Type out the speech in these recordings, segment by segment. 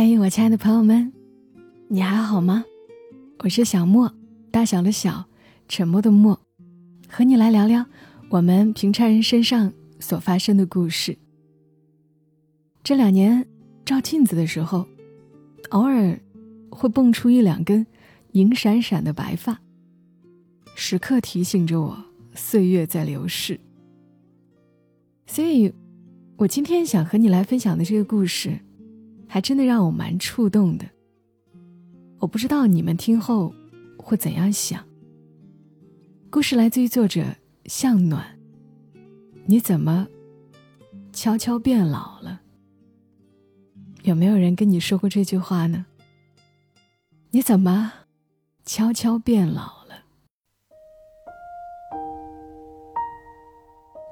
欢迎，我亲爱的朋友们，你还好吗？我是小莫，大小的小，沉默的默，和你来聊聊我们平常人身上所发生的故事。这两年照镜子的时候，偶尔会蹦出一两根银闪闪的白发，时刻提醒着我岁月在流逝。所以，我今天想和你来分享的这个故事。还真的让我蛮触动的。我不知道你们听后会怎样想。故事来自于作者向暖。你怎么悄悄变老了？有没有人跟你说过这句话呢？你怎么悄悄变老了？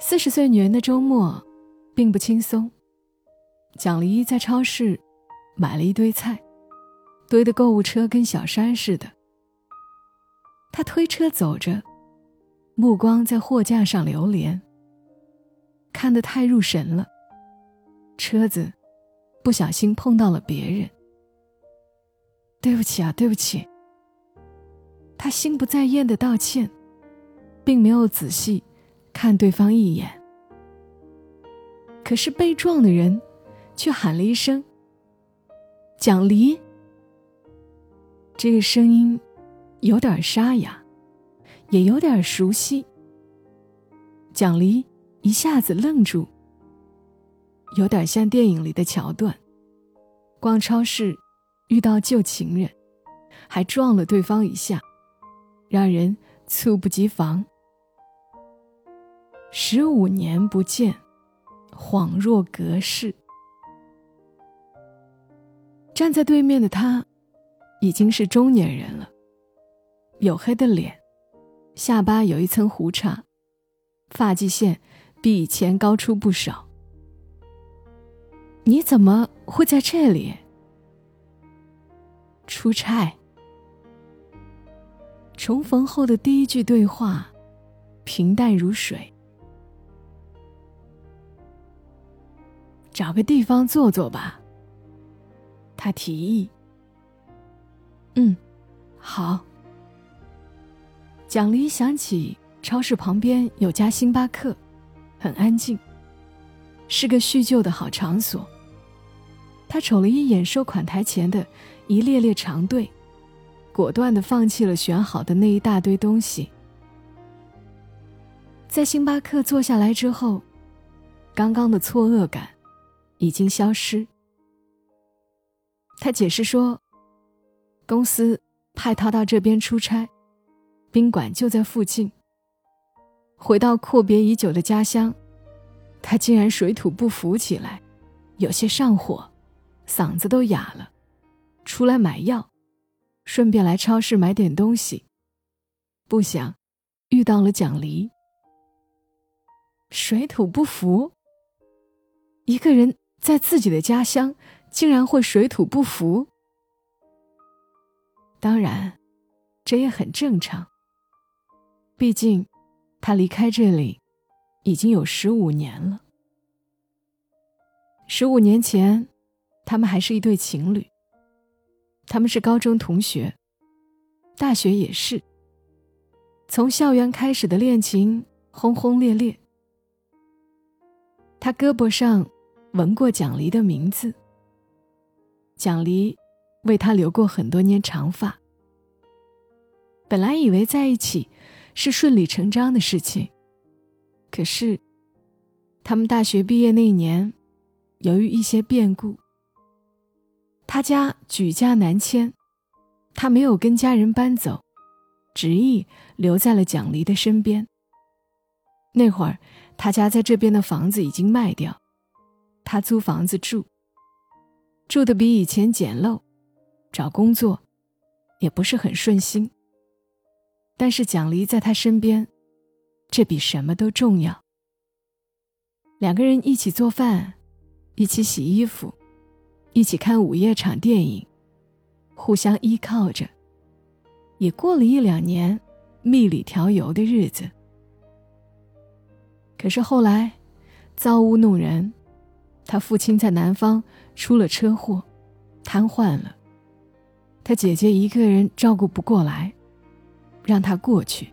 四十岁女人的周末并不轻松。蒋离在超市买了一堆菜，堆的购物车跟小山似的。他推车走着，目光在货架上流连，看得太入神了。车子不小心碰到了别人，对不起啊，对不起。他心不在焉的道歉，并没有仔细看对方一眼。可是被撞的人。却喊了一声“蒋离”，这个声音有点沙哑，也有点熟悉。蒋离一下子愣住，有点像电影里的桥段：逛超市遇到旧情人，还撞了对方一下，让人猝不及防。十五年不见，恍若隔世。站在对面的他，已经是中年人了，黝黑的脸，下巴有一层胡茬，发际线比以前高出不少。你怎么会在这里？出差。重逢后的第一句对话，平淡如水。找个地方坐坐吧。他提议：“嗯，好。”蒋离想起超市旁边有家星巴克，很安静，是个叙旧的好场所。他瞅了一眼收款台前的一列列长队，果断的放弃了选好的那一大堆东西。在星巴克坐下来之后，刚刚的错愕感已经消失。他解释说：“公司派他到这边出差，宾馆就在附近。回到阔别已久的家乡，他竟然水土不服起来，有些上火，嗓子都哑了。出来买药，顺便来超市买点东西。不想遇到了蒋离。水土不服，一个人在自己的家乡。”竟然会水土不服。当然，这也很正常。毕竟，他离开这里已经有十五年了。十五年前，他们还是一对情侣。他们是高中同学，大学也是。从校园开始的恋情轰轰烈烈。他胳膊上纹过蒋离的名字。蒋离为他留过很多年长发。本来以为在一起是顺理成章的事情，可是，他们大学毕业那年，由于一些变故，他家举家南迁，他没有跟家人搬走，执意留在了蒋离的身边。那会儿，他家在这边的房子已经卖掉，他租房子住。住的比以前简陋，找工作也不是很顺心。但是蒋离在他身边，这比什么都重要。两个人一起做饭，一起洗衣服，一起看午夜场电影，互相依靠着，也过了一两年蜜里调油的日子。可是后来，造物弄人。他父亲在南方出了车祸，瘫痪了，他姐姐一个人照顾不过来，让他过去。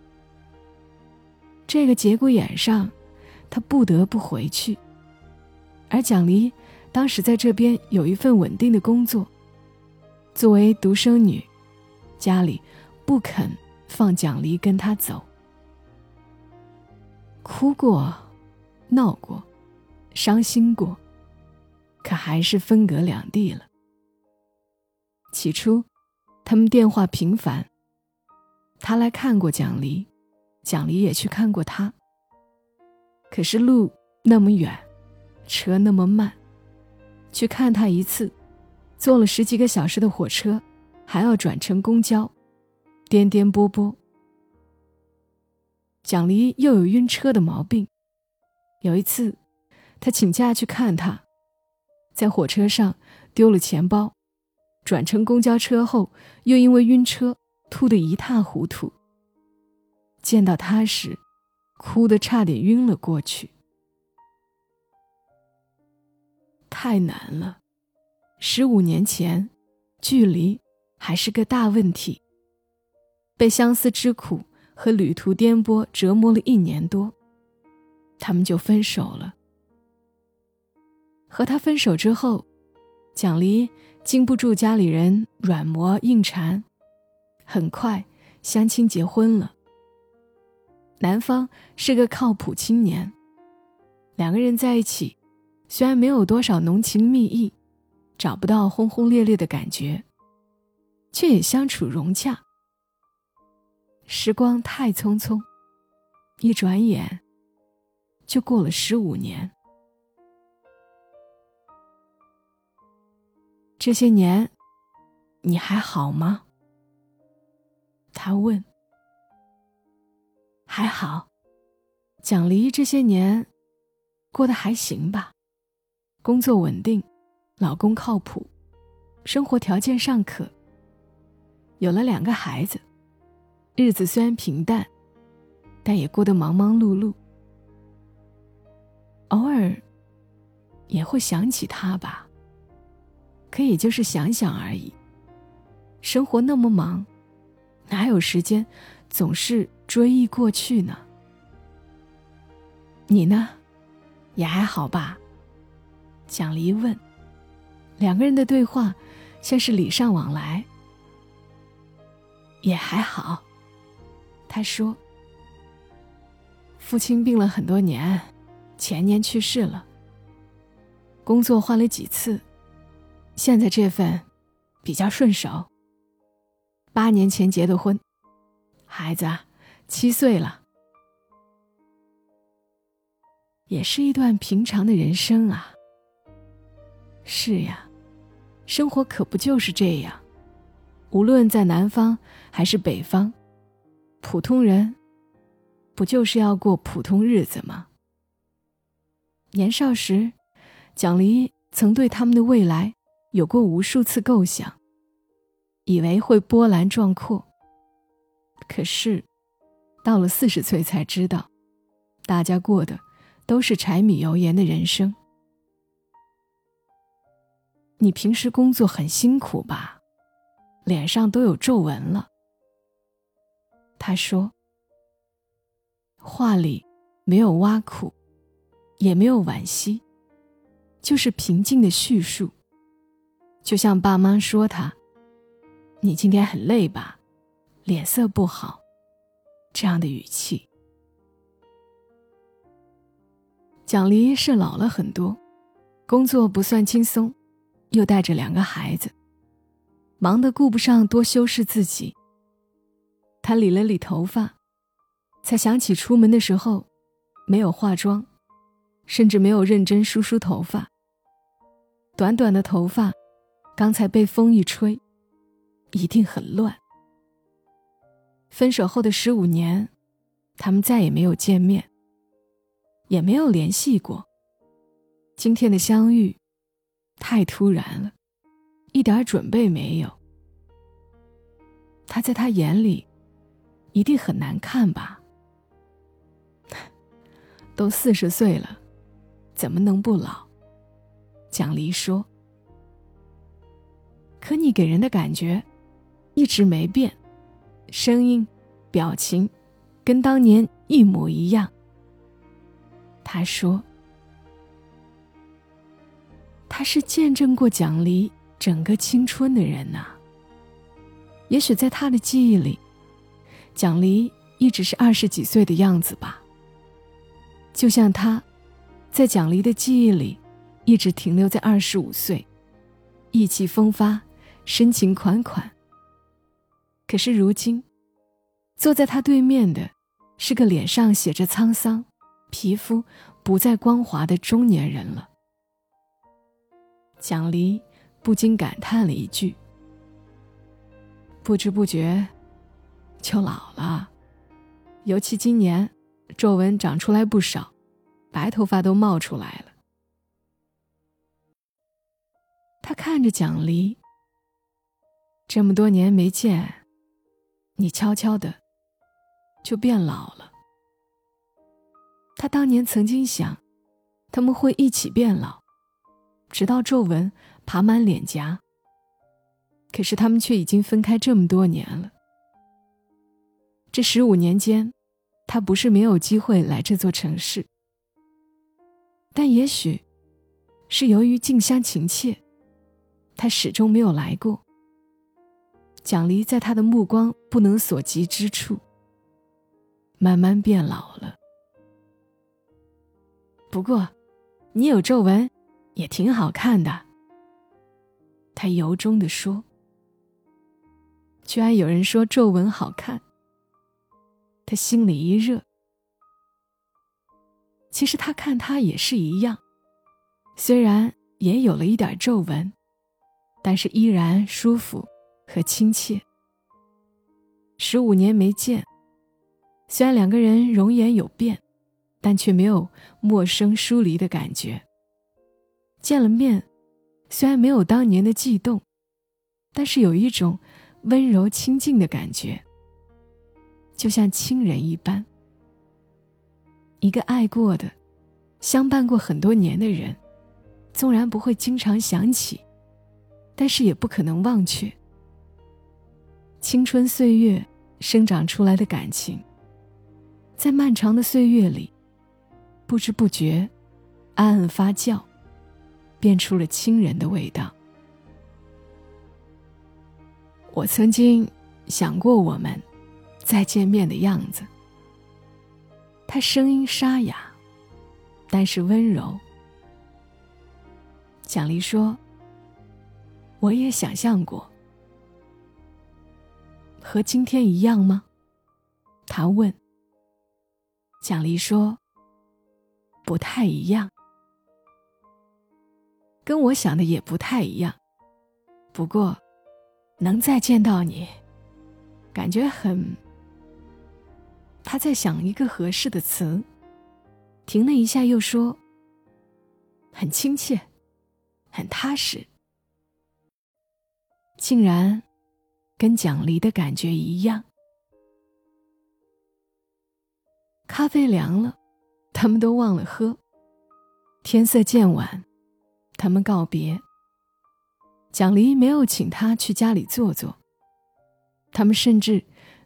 这个节骨眼上，他不得不回去。而蒋离当时在这边有一份稳定的工作，作为独生女，家里不肯放蒋离跟他走。哭过，闹过，伤心过，可还是分隔两地了。起初，他们电话频繁。他来看过蒋黎，蒋黎也去看过他。可是路那么远，车那么慢，去看他一次，坐了十几个小时的火车，还要转乘公交，颠颠簸簸。蒋离又有晕车的毛病，有一次，他请假去看他，在火车上丢了钱包，转乘公交车后又因为晕车吐得一塌糊涂。见到他时，哭得差点晕了过去。太难了，十五年前，距离还是个大问题，被相思之苦。和旅途颠簸折磨了一年多，他们就分手了。和他分手之后，蒋离经不住家里人软磨硬缠，很快相亲结婚了。男方是个靠谱青年，两个人在一起，虽然没有多少浓情蜜意，找不到轰轰烈烈的感觉，却也相处融洽。时光太匆匆，一转眼就过了十五年。这些年，你还好吗？他问。还好，蒋离这些年过得还行吧？工作稳定，老公靠谱，生活条件尚可，有了两个孩子。日子虽然平淡，但也过得忙忙碌碌。偶尔也会想起他吧，可也就是想想而已。生活那么忙，哪有时间总是追忆过去呢？你呢，也还好吧？蒋离问。两个人的对话像是礼尚往来。也还好。他说：“父亲病了很多年，前年去世了。工作换了几次，现在这份比较顺手。八年前结的婚，孩子七岁了，也是一段平常的人生啊。是呀，生活可不就是这样，无论在南方还是北方。”普通人，不就是要过普通日子吗？年少时，蒋离曾对他们的未来有过无数次构想，以为会波澜壮阔。可是，到了四十岁才知道，大家过的都是柴米油盐的人生。你平时工作很辛苦吧？脸上都有皱纹了。他说：“话里没有挖苦，也没有惋惜，就是平静的叙述，就像爸妈说他：‘你今天很累吧，脸色不好’这样的语气。”蒋离是老了很多，工作不算轻松，又带着两个孩子，忙得顾不上多修饰自己。他理了理头发，才想起出门的时候没有化妆，甚至没有认真梳梳头发。短短的头发，刚才被风一吹，一定很乱。分手后的十五年，他们再也没有见面，也没有联系过。今天的相遇，太突然了，一点准备没有。他在他眼里。一定很难看吧？都四十岁了，怎么能不老？蒋离说：“可你给人的感觉一直没变，声音、表情跟当年一模一样。他说：“他是见证过蒋离整个青春的人呐。也许在他的记忆里，蒋离一直是二十几岁的样子吧。就像他，在蒋离的记忆里，一直停留在二十五岁，意气风发，深情款款。可是如今，坐在他对面的，是个脸上写着沧桑。”皮肤不再光滑的中年人了，蒋离不禁感叹了一句：“不知不觉就老了，尤其今年皱纹长出来不少，白头发都冒出来了。”他看着蒋离，这么多年没见，你悄悄的就变老了。他当年曾经想，他们会一起变老，直到皱纹爬满脸颊。可是他们却已经分开这么多年了。这十五年间，他不是没有机会来这座城市，但也许是由于近乡情怯，他始终没有来过。蒋离在他的目光不能所及之处，慢慢变老了。不过，你有皱纹，也挺好看的。他由衷的说。居然有人说皱纹好看，他心里一热。其实他看他也是一样，虽然也有了一点皱纹，但是依然舒服和亲切。十五年没见，虽然两个人容颜有变。但却没有陌生疏离的感觉。见了面，虽然没有当年的悸动，但是有一种温柔亲近的感觉，就像亲人一般。一个爱过的、相伴过很多年的人，纵然不会经常想起，但是也不可能忘却。青春岁月生长出来的感情，在漫长的岁月里。不知不觉，暗暗发酵，变出了亲人的味道。我曾经想过我们再见面的样子。他声音沙哑，但是温柔。蒋离说：“我也想象过，和今天一样吗？”他问。蒋黎说。不太一样，跟我想的也不太一样。不过，能再见到你，感觉很……他在想一个合适的词，停了一下，又说：“很亲切，很踏实，竟然跟蒋离的感觉一样。”咖啡凉了。他们都忘了喝。天色渐晚，他们告别。蒋离没有请他去家里坐坐。他们甚至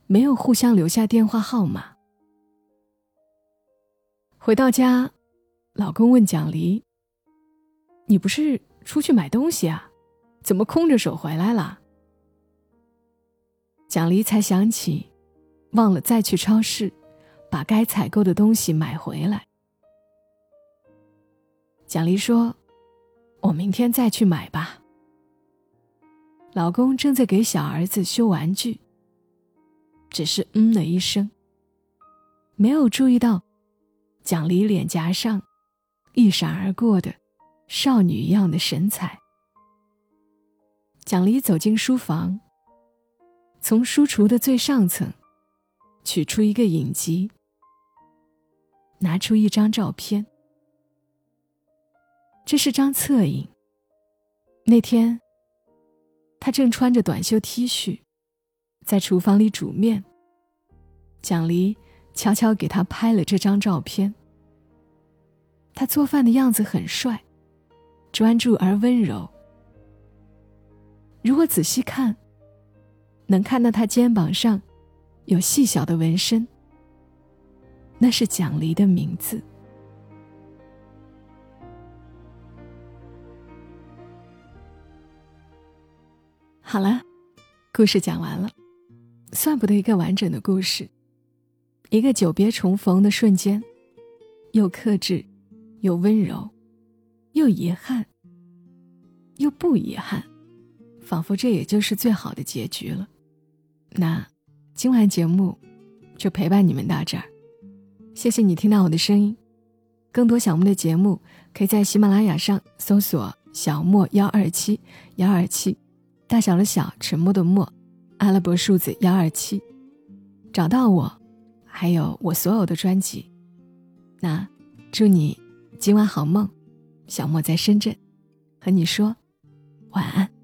没有互相留下电话号码。回到家，老公问蒋离：“你不是出去买东西啊？怎么空着手回来了？”蒋离才想起，忘了再去超市。把该采购的东西买回来。蒋黎说：“我明天再去买吧。”老公正在给小儿子修玩具，只是嗯了一声，没有注意到蒋黎脸颊上一闪而过的少女一样的神采。蒋丽走进书房，从书橱的最上层取出一个影集。拿出一张照片，这是张侧影。那天，他正穿着短袖 T 恤，在厨房里煮面。蒋离悄悄给他拍了这张照片。他做饭的样子很帅，专注而温柔。如果仔细看，能看到他肩膀上有细小的纹身，那是蒋离的名字。好了，故事讲完了，算不得一个完整的故事，一个久别重逢的瞬间，又克制，又温柔，又遗憾，又不遗憾，仿佛这也就是最好的结局了。那今晚节目就陪伴你们到这儿，谢谢你听到我的声音。更多小莫的节目，可以在喜马拉雅上搜索“小莫幺二七幺二七”。大小的小，沉默的默，阿拉伯数字幺二七，找到我，还有我所有的专辑。那祝你今晚好梦，小莫在深圳，和你说晚安。